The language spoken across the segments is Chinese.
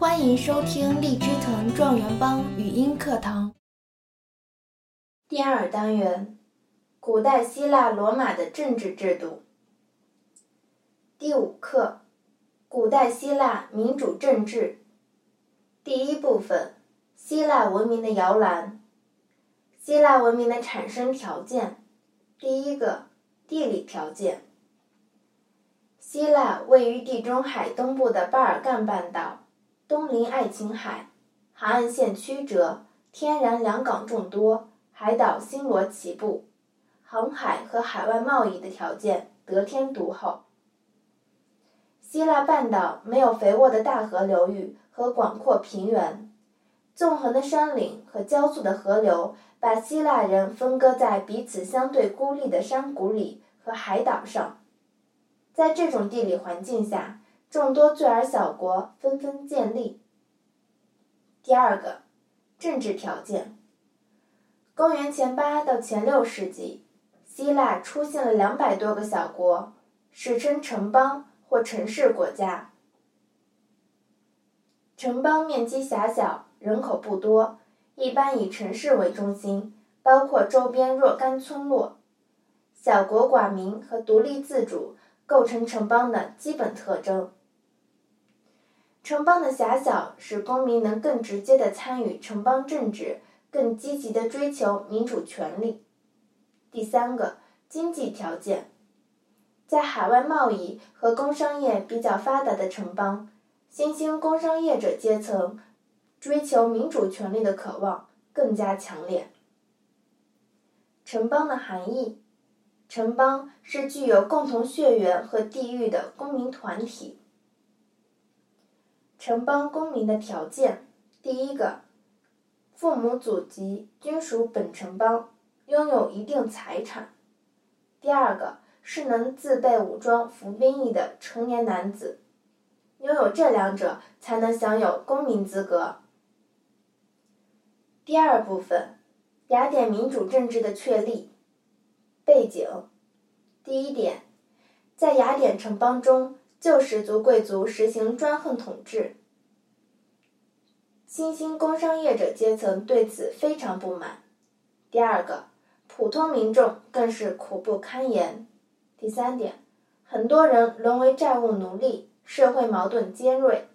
欢迎收听荔枝藤状元帮语音课堂第二单元：古代希腊罗马的政治制度。第五课：古代希腊民主政治。第一部分：希腊文明的摇篮。希腊文明的产生条件。第一个，地理条件。希腊位于地中海东部的巴尔干半岛，东临爱琴海，海岸线曲折，天然良港众多，海岛星罗棋布，航海和海外贸易的条件得天独厚。希腊半岛没有肥沃的大河流域和广阔平原，纵横的山岭和交错的河流把希腊人分割在彼此相对孤立的山谷里和海岛上。在这种地理环境下，众多罪尔小国纷纷建立。第二个，政治条件。公元前八到前六世纪，希腊出现了两百多个小国，史称城邦或城市国家。城邦面积狭小，人口不多，一般以城市为中心，包括周边若干村落。小国寡民和独立自主。构成城邦的基本特征。城邦的狭小使公民能更直接地参与城邦政治，更积极地追求民主权利。第三个，经济条件，在海外贸易和工商业比较发达的城邦，新兴工商业者阶层追求民主权利的渴望更加强烈。城邦的含义。城邦是具有共同血缘和地域的公民团体。城邦公民的条件：第一个，父母祖籍均属本城邦，拥有一定财产；第二个，是能自备武装服兵役的成年男子，拥有这两者才能享有公民资格。第二部分，雅典民主政治的确立。背景，第一点，在雅典城邦中，旧氏族贵族实行专横统治，新兴工商业者阶层对此非常不满。第二个，普通民众更是苦不堪言。第三点，很多人沦为债务奴隶，社会矛盾尖锐。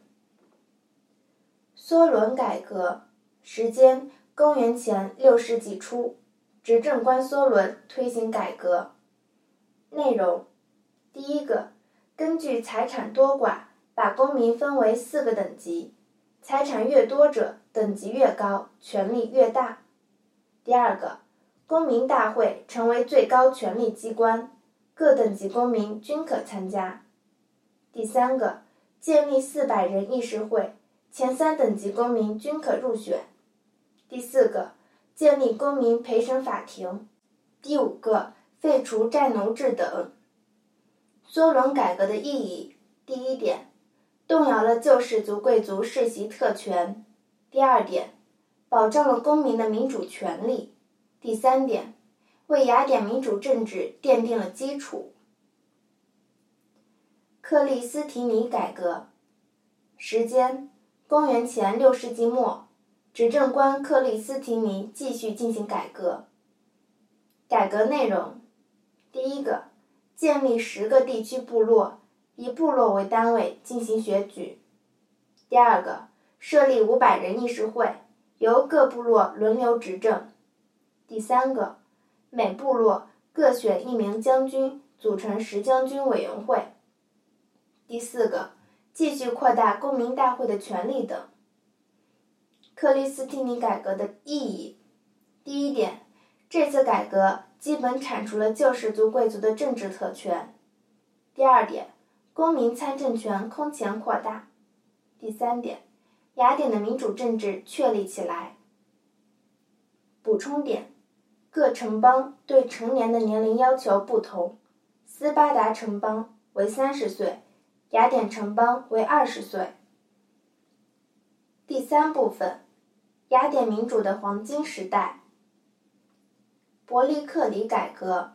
梭伦改革时间：公元前六世纪初。执政官梭伦推行改革，内容：第一个，根据财产多寡，把公民分为四个等级，财产越多者等级越高，权力越大。第二个，公民大会成为最高权力机关，各等级公民均可参加。第三个，建立四百人议事会，前三等级公民均可入选。第四个。建立公民陪审法庭。第五个，废除债奴制等。梭伦改革的意义：第一点，动摇了旧氏族贵族世袭特权；第二点，保障了公民的民主权利；第三点，为雅典民主政治奠定了基础。克利斯提尼改革时间：公元前六世纪末。执政官克里斯提尼继续进行改革。改革内容：第一个，建立十个地区部落，以部落为单位进行选举；第二个，设立五百人议事会，由各部落轮流执政；第三个，每部落各选一名将军，组成十将军委员会；第四个，继续扩大公民大会的权力等。克里斯蒂尼改革的意义：第一点，这次改革基本铲除了旧氏族贵族的政治特权；第二点，公民参政权空前扩大；第三点，雅典的民主政治确立起来。补充点：各城邦对成年的年龄要求不同，斯巴达城邦为三十岁，雅典城邦为二十岁。第三部分。雅典民主的黄金时代。伯利克里改革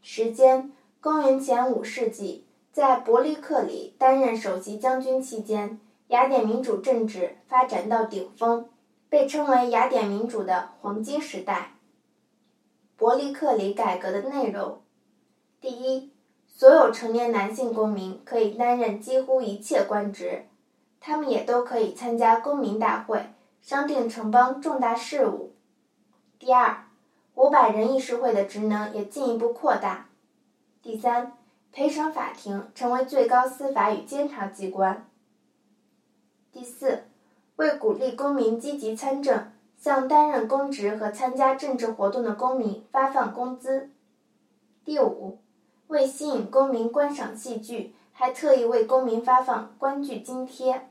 时间：公元前五世纪，在伯利克里担任首席将军期间，雅典民主政治发展到顶峰，被称为雅典民主的黄金时代。伯利克里改革的内容：第一，所有成年男性公民可以担任几乎一切官职，他们也都可以参加公民大会，商定城邦重大事务。第二，五百人议事会的职能也进一步扩大。第三，陪审法庭成为最高司法与监察机关。第四，为鼓励公民积极参政。向担任公职和参加政治活动的公民发放工资。第五，为吸引公民观赏戏剧，还特意为公民发放观剧津贴。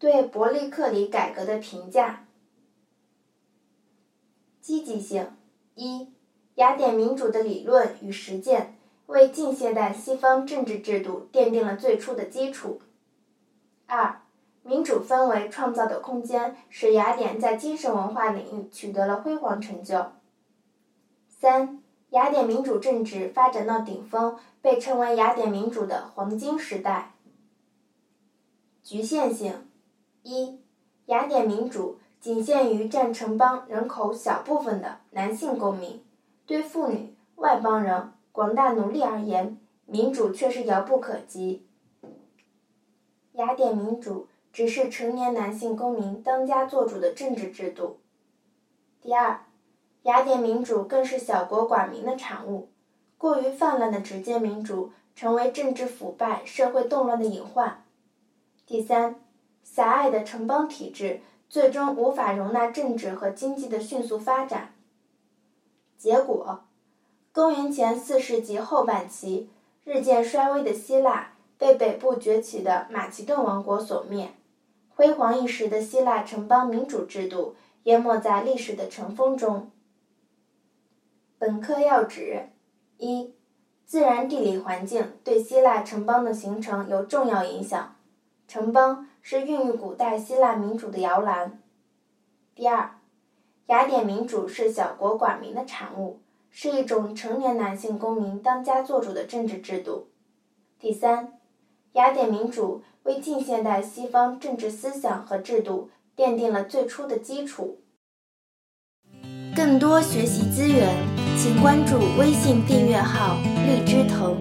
对伯利克里改革的评价：积极性一，雅典民主的理论与实践为近现代西方政治制度奠定了最初的基础。二。民主氛围创造的空间，使雅典在精神文化领域取得了辉煌成就。三，雅典民主政治发展到顶峰，被称为雅典民主的黄金时代。局限性：一，雅典民主仅限于占城邦人口小部分的男性公民，对妇女、外邦人、广大奴隶而言，民主却是遥不可及。雅典民主。只是成年男性公民当家作主的政治制度。第二，雅典民主更是小国寡民的产物，过于泛滥的直接民主成为政治腐败、社会动乱的隐患。第三，狭隘的城邦体制最终无法容纳政治和经济的迅速发展。结果，公元前四世纪后半期，日渐衰微的希腊被北部崛起的马其顿王国所灭。辉煌一时的希腊城邦民主制度淹没在历史的尘封中。本课要旨：一、自然地理环境对希腊城邦的形成有重要影响，城邦是孕育古代希腊民主的摇篮。第二，雅典民主是小国寡民的产物，是一种成年男性公民当家作主的政治制度。第三。雅典民主为近现代西方政治思想和制度奠定了最初的基础。更多学习资源，请关注微信订阅号“荔枝藤”。